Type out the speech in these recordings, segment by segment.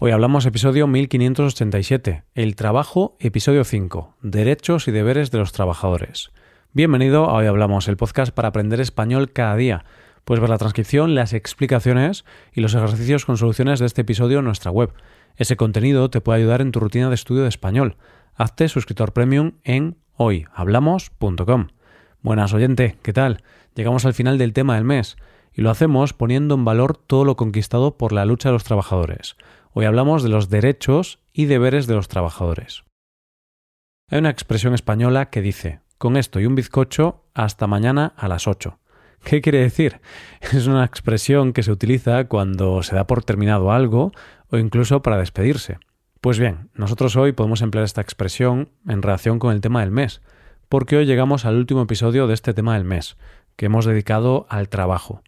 Hoy hablamos episodio 1587, el trabajo, episodio 5, derechos y deberes de los trabajadores. Bienvenido a Hoy Hablamos, el podcast para aprender español cada día. Puedes ver la transcripción, las explicaciones y los ejercicios con soluciones de este episodio en nuestra web. Ese contenido te puede ayudar en tu rutina de estudio de español. Hazte suscriptor premium en hoyhablamos.com. Buenas oyente, ¿qué tal? Llegamos al final del tema del mes y lo hacemos poniendo en valor todo lo conquistado por la lucha de los trabajadores. Hoy hablamos de los derechos y deberes de los trabajadores. Hay una expresión española que dice, con esto y un bizcocho, hasta mañana a las 8. ¿Qué quiere decir? Es una expresión que se utiliza cuando se da por terminado algo o incluso para despedirse. Pues bien, nosotros hoy podemos emplear esta expresión en relación con el tema del mes, porque hoy llegamos al último episodio de este tema del mes, que hemos dedicado al trabajo.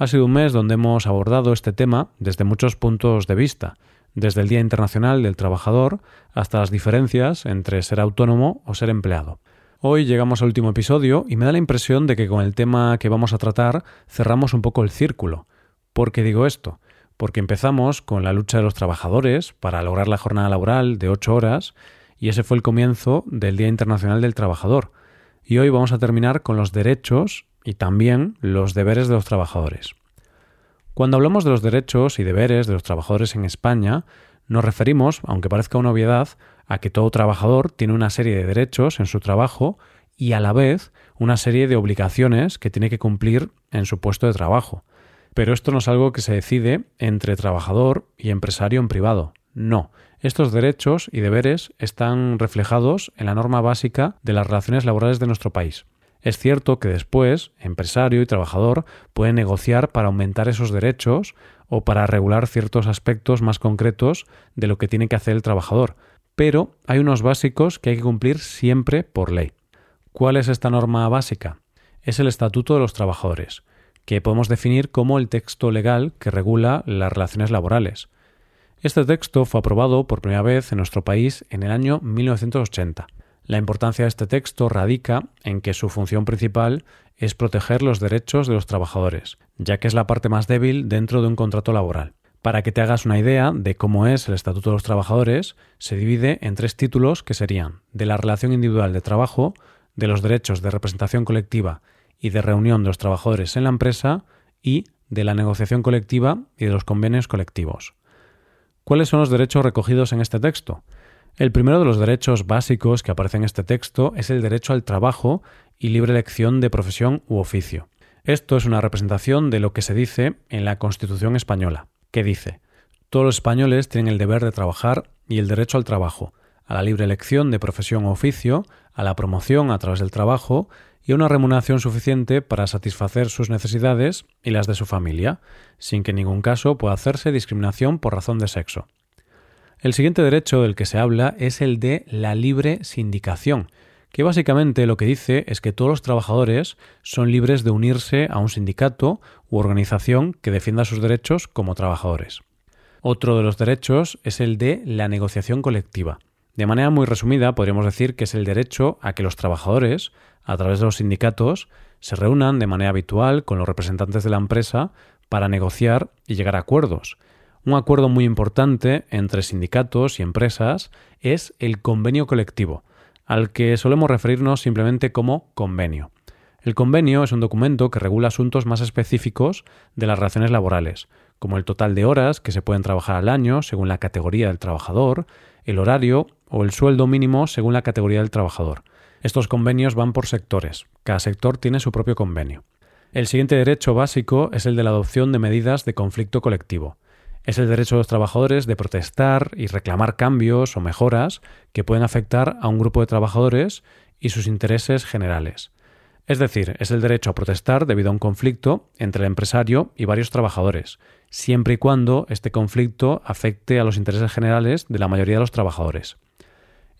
Ha sido un mes donde hemos abordado este tema desde muchos puntos de vista, desde el Día Internacional del Trabajador hasta las diferencias entre ser autónomo o ser empleado. Hoy llegamos al último episodio y me da la impresión de que con el tema que vamos a tratar cerramos un poco el círculo. ¿Por qué digo esto? Porque empezamos con la lucha de los trabajadores para lograr la jornada laboral de ocho horas y ese fue el comienzo del Día Internacional del Trabajador. Y hoy vamos a terminar con los derechos y también los deberes de los trabajadores. Cuando hablamos de los derechos y deberes de los trabajadores en España, nos referimos, aunque parezca una obviedad, a que todo trabajador tiene una serie de derechos en su trabajo y a la vez una serie de obligaciones que tiene que cumplir en su puesto de trabajo. Pero esto no es algo que se decide entre trabajador y empresario en privado. No, estos derechos y deberes están reflejados en la norma básica de las relaciones laborales de nuestro país. Es cierto que después, empresario y trabajador pueden negociar para aumentar esos derechos o para regular ciertos aspectos más concretos de lo que tiene que hacer el trabajador, pero hay unos básicos que hay que cumplir siempre por ley. ¿Cuál es esta norma básica? Es el Estatuto de los Trabajadores, que podemos definir como el texto legal que regula las relaciones laborales. Este texto fue aprobado por primera vez en nuestro país en el año 1980 la importancia de este texto radica en que su función principal es proteger los derechos de los trabajadores, ya que es la parte más débil dentro de un contrato laboral. Para que te hagas una idea de cómo es el Estatuto de los Trabajadores, se divide en tres títulos que serían de la relación individual de trabajo, de los derechos de representación colectiva y de reunión de los trabajadores en la empresa y de la negociación colectiva y de los convenios colectivos. ¿Cuáles son los derechos recogidos en este texto? El primero de los derechos básicos que aparece en este texto es el derecho al trabajo y libre elección de profesión u oficio. Esto es una representación de lo que se dice en la Constitución española, que dice todos los españoles tienen el deber de trabajar y el derecho al trabajo, a la libre elección de profesión u oficio, a la promoción a través del trabajo y a una remuneración suficiente para satisfacer sus necesidades y las de su familia, sin que en ningún caso pueda hacerse discriminación por razón de sexo. El siguiente derecho del que se habla es el de la libre sindicación, que básicamente lo que dice es que todos los trabajadores son libres de unirse a un sindicato u organización que defienda sus derechos como trabajadores. Otro de los derechos es el de la negociación colectiva. De manera muy resumida, podríamos decir que es el derecho a que los trabajadores, a través de los sindicatos, se reúnan de manera habitual con los representantes de la empresa para negociar y llegar a acuerdos, un acuerdo muy importante entre sindicatos y empresas es el convenio colectivo, al que solemos referirnos simplemente como convenio. El convenio es un documento que regula asuntos más específicos de las relaciones laborales, como el total de horas que se pueden trabajar al año según la categoría del trabajador, el horario o el sueldo mínimo según la categoría del trabajador. Estos convenios van por sectores. Cada sector tiene su propio convenio. El siguiente derecho básico es el de la adopción de medidas de conflicto colectivo es el derecho de los trabajadores de protestar y reclamar cambios o mejoras que pueden afectar a un grupo de trabajadores y sus intereses generales. Es decir, es el derecho a protestar debido a un conflicto entre el empresario y varios trabajadores, siempre y cuando este conflicto afecte a los intereses generales de la mayoría de los trabajadores.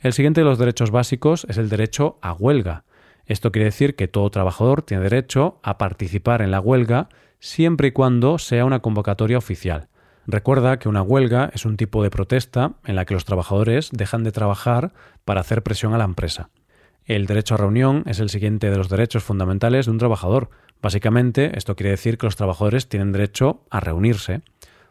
El siguiente de los derechos básicos es el derecho a huelga. Esto quiere decir que todo trabajador tiene derecho a participar en la huelga siempre y cuando sea una convocatoria oficial. Recuerda que una huelga es un tipo de protesta en la que los trabajadores dejan de trabajar para hacer presión a la empresa. El derecho a reunión es el siguiente de los derechos fundamentales de un trabajador. Básicamente, esto quiere decir que los trabajadores tienen derecho a reunirse.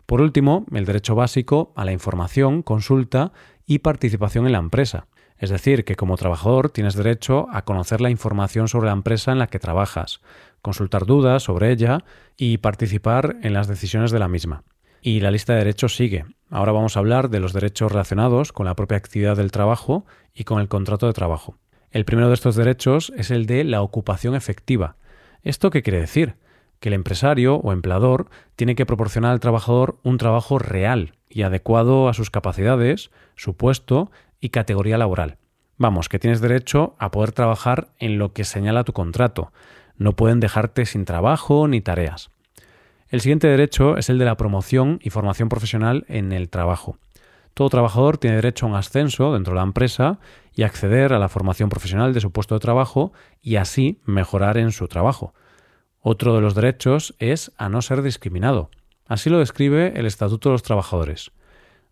Por último, el derecho básico a la información, consulta y participación en la empresa. Es decir, que como trabajador tienes derecho a conocer la información sobre la empresa en la que trabajas, consultar dudas sobre ella y participar en las decisiones de la misma. Y la lista de derechos sigue. Ahora vamos a hablar de los derechos relacionados con la propia actividad del trabajo y con el contrato de trabajo. El primero de estos derechos es el de la ocupación efectiva. ¿Esto qué quiere decir? Que el empresario o empleador tiene que proporcionar al trabajador un trabajo real y adecuado a sus capacidades, su puesto y categoría laboral. Vamos, que tienes derecho a poder trabajar en lo que señala tu contrato. No pueden dejarte sin trabajo ni tareas. El siguiente derecho es el de la promoción y formación profesional en el trabajo. Todo trabajador tiene derecho a un ascenso dentro de la empresa y acceder a la formación profesional de su puesto de trabajo y así mejorar en su trabajo. Otro de los derechos es a no ser discriminado. Así lo describe el Estatuto de los Trabajadores.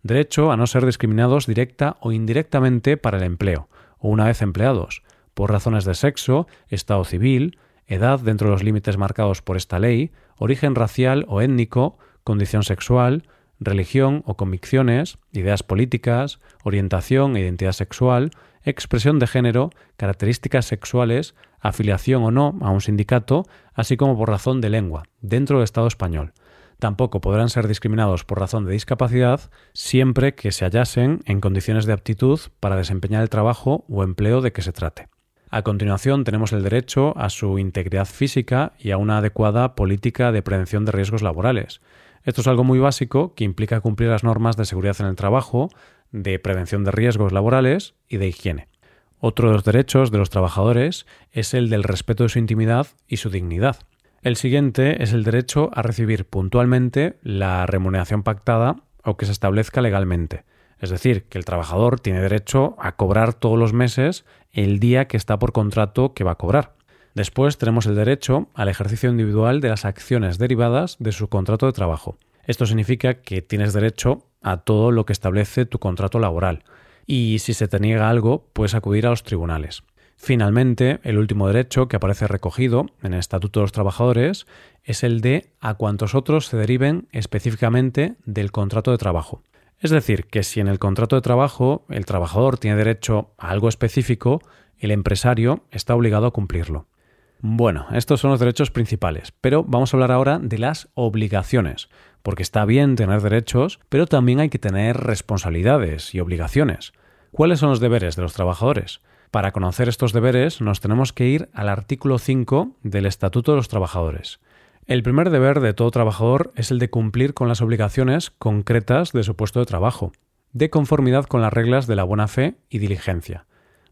Derecho a no ser discriminados directa o indirectamente para el empleo, o una vez empleados, por razones de sexo, estado civil, edad dentro de los límites marcados por esta ley, origen racial o étnico, condición sexual, religión o convicciones, ideas políticas, orientación e identidad sexual, expresión de género, características sexuales, afiliación o no a un sindicato, así como por razón de lengua, dentro del Estado español. Tampoco podrán ser discriminados por razón de discapacidad siempre que se hallasen en condiciones de aptitud para desempeñar el trabajo o empleo de que se trate. A continuación tenemos el derecho a su integridad física y a una adecuada política de prevención de riesgos laborales. Esto es algo muy básico que implica cumplir las normas de seguridad en el trabajo, de prevención de riesgos laborales y de higiene. Otro de los derechos de los trabajadores es el del respeto de su intimidad y su dignidad. El siguiente es el derecho a recibir puntualmente la remuneración pactada o que se establezca legalmente. Es decir, que el trabajador tiene derecho a cobrar todos los meses el día que está por contrato que va a cobrar. Después tenemos el derecho al ejercicio individual de las acciones derivadas de su contrato de trabajo. Esto significa que tienes derecho a todo lo que establece tu contrato laboral y si se te niega algo puedes acudir a los tribunales. Finalmente, el último derecho que aparece recogido en el Estatuto de los Trabajadores es el de a cuantos otros se deriven específicamente del contrato de trabajo. Es decir, que si en el contrato de trabajo el trabajador tiene derecho a algo específico, el empresario está obligado a cumplirlo. Bueno, estos son los derechos principales, pero vamos a hablar ahora de las obligaciones, porque está bien tener derechos, pero también hay que tener responsabilidades y obligaciones. ¿Cuáles son los deberes de los trabajadores? Para conocer estos deberes nos tenemos que ir al artículo 5 del Estatuto de los Trabajadores. El primer deber de todo trabajador es el de cumplir con las obligaciones concretas de su puesto de trabajo, de conformidad con las reglas de la buena fe y diligencia.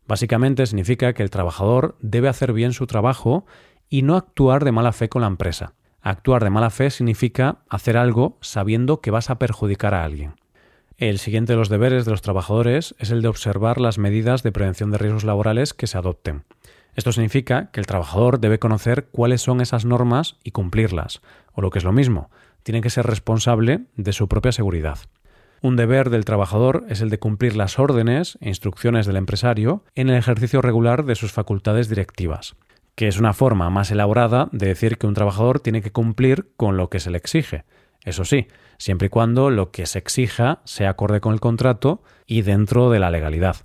Básicamente significa que el trabajador debe hacer bien su trabajo y no actuar de mala fe con la empresa. Actuar de mala fe significa hacer algo sabiendo que vas a perjudicar a alguien. El siguiente de los deberes de los trabajadores es el de observar las medidas de prevención de riesgos laborales que se adopten. Esto significa que el trabajador debe conocer cuáles son esas normas y cumplirlas, o lo que es lo mismo, tiene que ser responsable de su propia seguridad. Un deber del trabajador es el de cumplir las órdenes e instrucciones del empresario en el ejercicio regular de sus facultades directivas, que es una forma más elaborada de decir que un trabajador tiene que cumplir con lo que se le exige. Eso sí, siempre y cuando lo que se exija sea acorde con el contrato y dentro de la legalidad.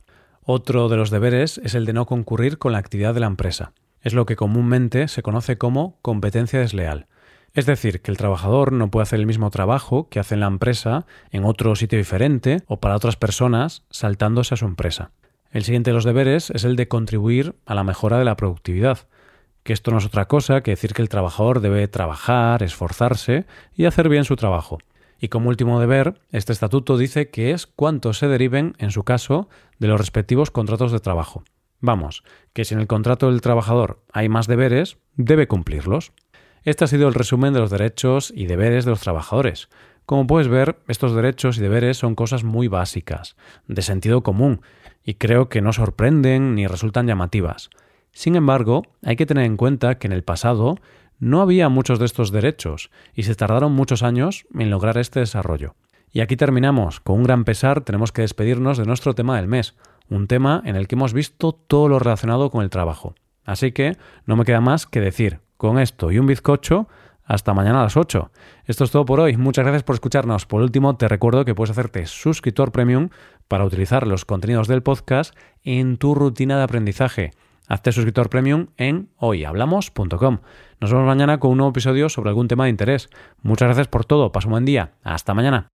Otro de los deberes es el de no concurrir con la actividad de la empresa. Es lo que comúnmente se conoce como competencia desleal. Es decir, que el trabajador no puede hacer el mismo trabajo que hace en la empresa en otro sitio diferente o para otras personas saltándose a su empresa. El siguiente de los deberes es el de contribuir a la mejora de la productividad, que esto no es otra cosa que decir que el trabajador debe trabajar, esforzarse y hacer bien su trabajo. Y como último deber, este estatuto dice que es cuánto se deriven, en su caso, de los respectivos contratos de trabajo. Vamos, que si en el contrato del trabajador hay más deberes, debe cumplirlos. Este ha sido el resumen de los derechos y deberes de los trabajadores. Como puedes ver, estos derechos y deberes son cosas muy básicas, de sentido común, y creo que no sorprenden ni resultan llamativas. Sin embargo, hay que tener en cuenta que en el pasado no había muchos de estos derechos y se tardaron muchos años en lograr este desarrollo. Y aquí terminamos. Con un gran pesar tenemos que despedirnos de nuestro tema del mes, un tema en el que hemos visto todo lo relacionado con el trabajo. Así que no me queda más que decir, con esto y un bizcocho, Hasta mañana a las 8. Esto es todo por hoy. Muchas gracias por escucharnos. Por último, te recuerdo que puedes hacerte suscriptor premium para utilizar los contenidos del podcast en tu rutina de aprendizaje. Hazte suscriptor premium en hoyhablamos.com. Nos vemos mañana con un nuevo episodio sobre algún tema de interés. Muchas gracias por todo. Pasa un buen día. Hasta mañana.